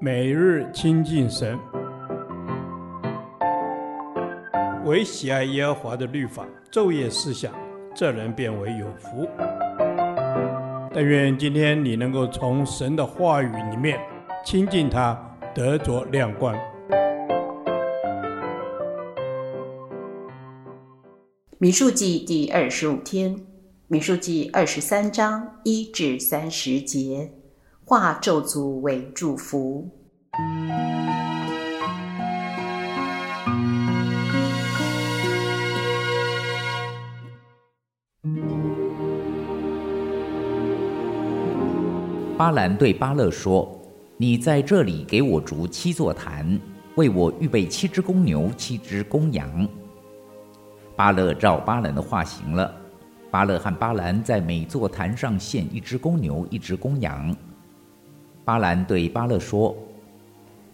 每日亲近神，唯喜爱耶和华的律法，昼夜思想，这人便为有福。但愿今天你能够从神的话语里面亲近他，得着亮光。民数记第二十五天，民数记二十三章一至三十节，化咒诅为祝福。巴兰对巴勒说：“你在这里给我筑七座坛，为我预备七只公牛、七只公羊。”巴勒照巴兰的话行了。巴勒和巴兰在每座坛上献一只公牛、一只公羊。巴兰对巴勒说：“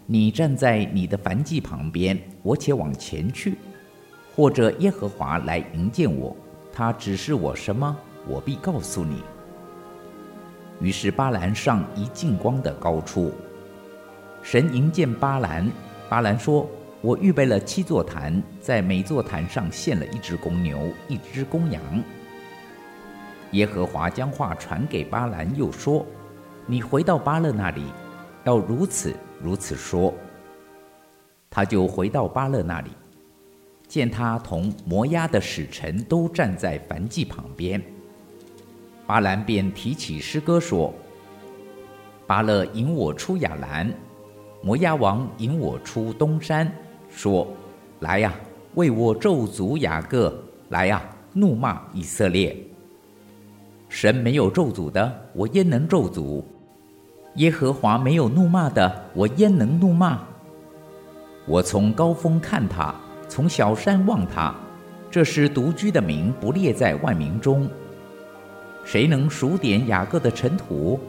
你站在你的燔祭旁边，我且往前去；或者耶和华来迎接我，他指示我什么，我必告诉你。”于是巴兰上一进光的高处，神迎见巴兰。巴兰说：“我预备了七座坛，在每座坛上献了一只公牛，一只公羊。”耶和华将话传给巴兰，又说：“你回到巴勒那里，要如此如此说。”他就回到巴勒那里，见他同摩押的使臣都站在燔祭旁边。巴兰便提起诗歌说：“巴勒引我出亚兰，摩押王引我出东山，说：来呀，为我咒诅雅各；来呀，怒骂以色列。神没有咒诅的，我焉能咒诅？耶和华没有怒骂的，我焉能怒骂？我从高峰看他，从小山望他，这是独居的民，不列在万民中。”谁能数点雅各的尘土？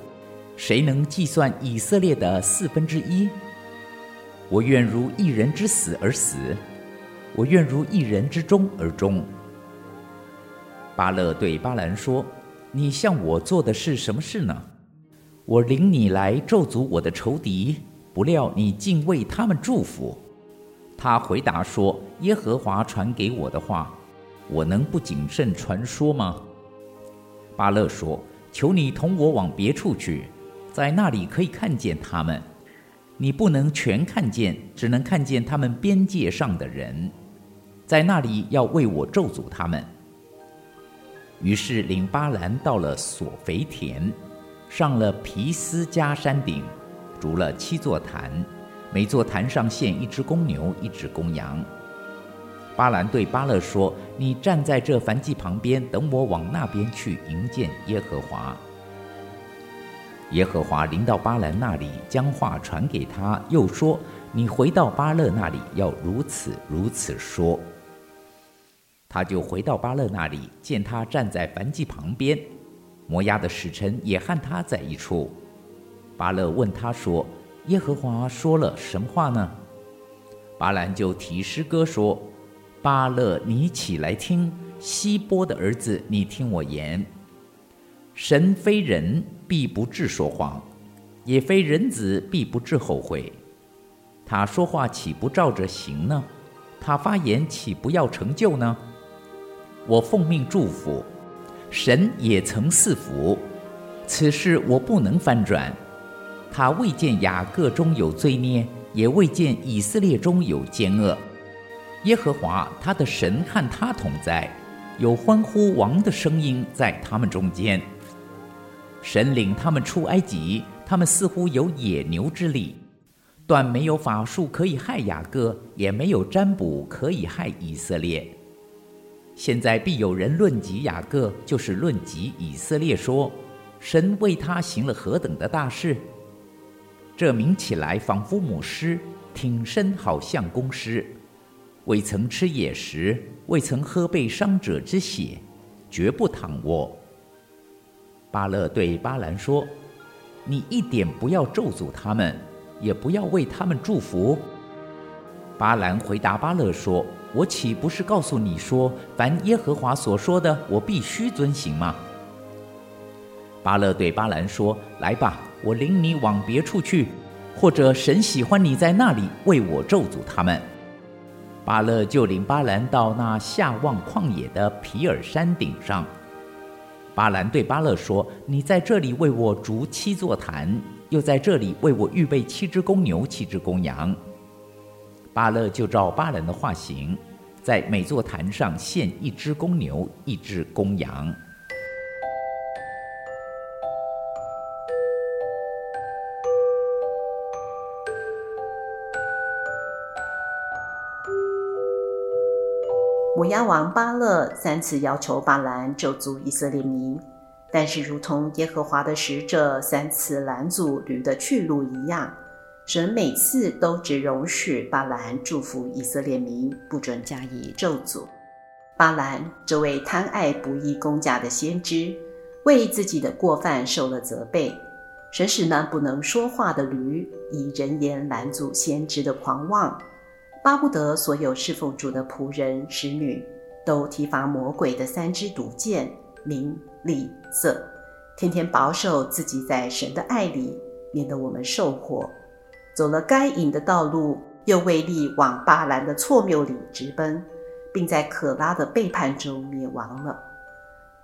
谁能计算以色列的四分之一？我愿如一人之死而死，我愿如一人之终而终。巴勒对巴兰说：“你向我做的是什么事呢？我领你来咒诅我的仇敌，不料你竟为他们祝福。”他回答说：“耶和华传给我的话，我能不谨慎传说吗？”巴勒说：“求你同我往别处去，在那里可以看见他们。你不能全看见，只能看见他们边界上的人。在那里要为我咒诅他们。”于是领巴兰到了索肥田，上了皮斯加山顶，筑了七座坛，每座坛上献一只公牛，一只公羊。巴兰对巴勒说：“你站在这燔祭旁边，等我往那边去迎见耶和华。”耶和华临到巴兰那里，将话传给他，又说：“你回到巴勒那里，要如此如此说。”他就回到巴勒那里，见他站在燔祭旁边，摩押的使臣也和他在一处。巴勒问他说：“耶和华说了什么话呢？”巴兰就提诗歌说。巴勒，你起来听，西波的儿子，你听我言。神非人，必不至说谎；也非人子，必不至后悔。他说话岂不照着行呢？他发言岂不要成就呢？我奉命祝福，神也曾赐福，此事我不能翻转。他未见雅各中有罪孽，也未见以色列中有奸恶。耶和华他的神和他同在，有欢呼王的声音在他们中间。神领他们出埃及，他们似乎有野牛之力，断没有法术可以害雅各，也没有占卜可以害以色列。现在必有人论及雅各，就是论及以色列，说：神为他行了何等的大事！这名起来仿佛母狮，挺身好像公狮。未曾吃野食，未曾喝被伤者之血，绝不躺卧。巴勒对巴兰说：“你一点不要咒诅他们，也不要为他们祝福。”巴兰回答巴勒说：“我岂不是告诉你说，凡耶和华所说的，我必须遵行吗？”巴勒对巴兰说：“来吧，我领你往别处去，或者神喜欢你在那里为我咒诅他们。巴勒就领巴兰到那下望旷野的皮尔山顶上。巴兰对巴勒说：“你在这里为我筑七座坛，又在这里为我预备七只公牛、七只公羊。”巴勒就照巴兰的画形，在每座坛上献一只公牛、一只公羊。摩押王巴勒三次要求巴兰咒诅以色列民，但是如同耶和华的使者三次拦阻驴的去路一样，神每次都只容许巴兰祝福以色列民，不准加以咒诅。巴兰这位贪爱不义公家的先知，为自己的过犯受了责备。神使那不能说话的驴以人言拦阻先知的狂妄。巴不得所有侍奉主的仆人、使女都提防魔鬼的三支毒箭：名、利、色，天天保守自己在神的爱里，免得我们受祸。走了该隐的道路，又为利往巴兰的错谬里直奔，并在可拉的背叛中灭亡了。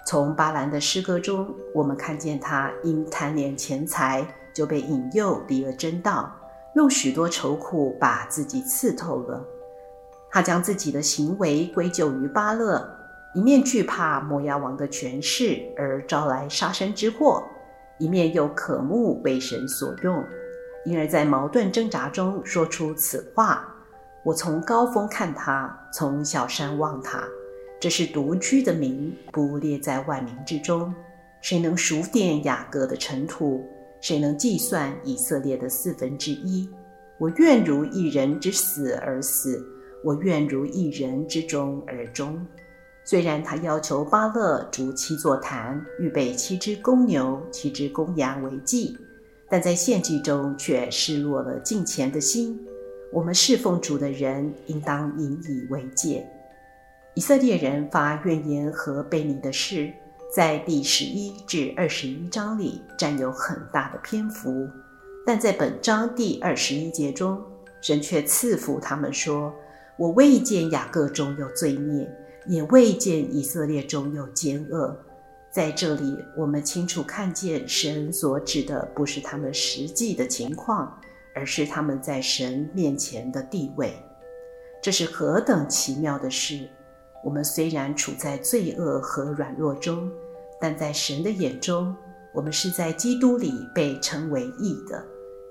从巴兰的诗歌中，我们看见他因贪恋钱财，就被引诱离了真道。用许多愁苦把自己刺透了。他将自己的行为归咎于巴勒，一面惧怕摩押王的权势而招来杀身之祸，一面又渴慕为神所用，因而，在矛盾挣扎中说出此话：“我从高峰看他，从小山望他，这是独居的民，不列在万民之中。谁能数点雅各的尘土？”谁能计算以色列的四分之一？我愿如一人之死而死，我愿如一人之终而终。虽然他要求巴勒筑七座坛，预备七只公牛、七只公羊为祭，但在献祭中却失落了敬虔的心。我们侍奉主的人应当引以为戒。以色列人发怨言和悖逆的事。在第十一至二十一章里占有很大的篇幅，但在本章第二十一节中，神却赐福他们说：“我未见雅各中有罪孽，也未见以色列中有奸恶。”在这里，我们清楚看见神所指的不是他们实际的情况，而是他们在神面前的地位。这是何等奇妙的事！我们虽然处在罪恶和软弱中，但在神的眼中，我们是在基督里被称为义的，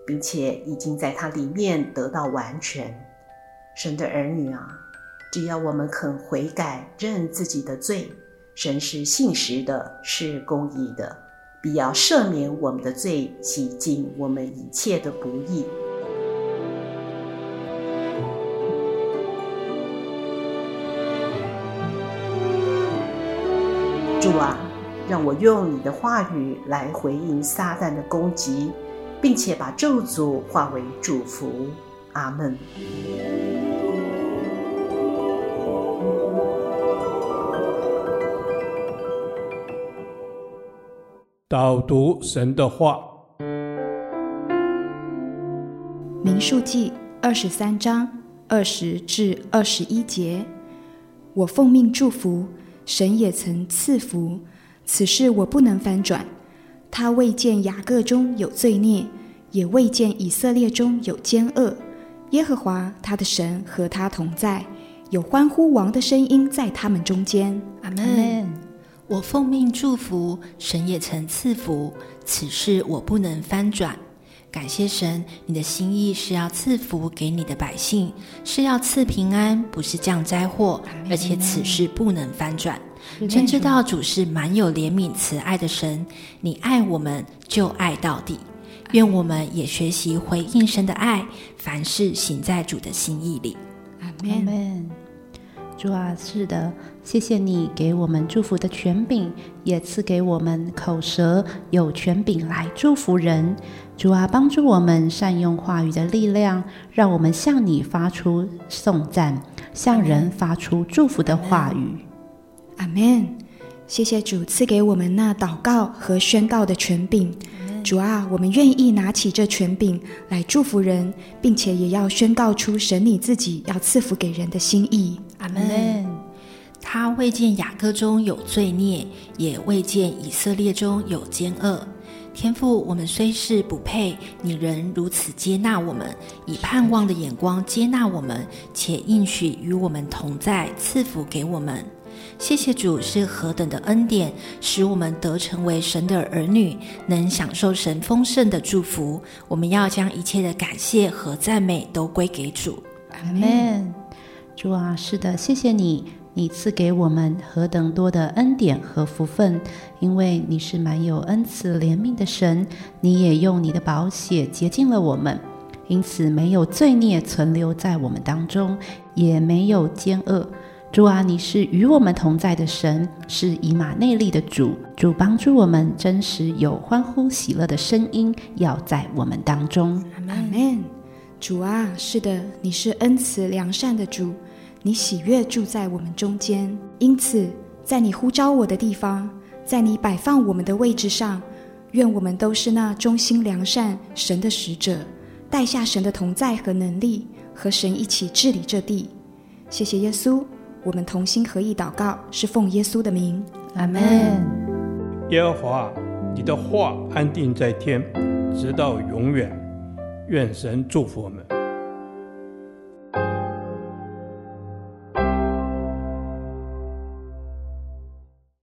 并且已经在他里面得到完全。神的儿女啊，只要我们肯悔改，认自己的罪，神是信实的，是公义的，必要赦免我们的罪，洗净我们一切的不义。主啊，让我用你的话语来回应撒旦的攻击，并且把咒诅化为祝福。阿门。导读神的话，民数记二十三章二十至二十一节，我奉命祝福。神也曾赐福，此事我不能翻转。他未见雅各中有罪孽，也未见以色列中有奸恶。耶和华他的神和他同在，有欢呼王的声音在他们中间。阿门。我奉命祝福，神也曾赐福，此事我不能翻转。感谢神，你的心意是要赐福给你的百姓，是要赐平安，不是降灾祸。而且此事不能翻转。真知道主是满有怜悯慈爱的神，你爱我们就爱到底。愿我们也学习回应神的爱，凡事行在主的心意里。阿门。主啊，是的，谢谢你给我们祝福的权柄，也赐给我们口舌有权柄来祝福人。主啊，帮助我们善用话语的力量，让我们向你发出颂赞，向人发出祝福的话语。阿门。谢谢主赐给我们那祷告和宣告的权柄。主啊，我们愿意拿起这权柄来祝福人，并且也要宣告出神你自己要赐福给人的心意。阿门。他未见雅各中有罪孽，也未见以色列中有奸恶。天父，我们虽是不配，你仍如此接纳我们，以盼望的眼光接纳我们，且应许与我们同在，赐福给我们。谢谢主是何等的恩典，使我们得成为神的儿女，能享受神丰盛的祝福。我们要将一切的感谢和赞美都归给主。阿门。主啊，是的，谢谢你。你赐给我们何等多的恩典和福分，因为你是满有恩慈怜悯的神，你也用你的宝血洁净了我们，因此没有罪孽存留在我们当中，也没有奸恶。主啊，你是与我们同在的神，是以马内利的主，主帮助我们，真实有欢呼喜乐的声音要在我们当中。阿门。主啊，是的，你是恩慈良善的主。你喜悦住在我们中间，因此，在你呼召我的地方，在你摆放我们的位置上，愿我们都是那忠心良善神的使者，带下神的同在和能力，和神一起治理这地。谢谢耶稣，我们同心合意祷告，是奉耶稣的名，阿门。耶和华，你的话安定在天，直到永远。愿神祝福我们。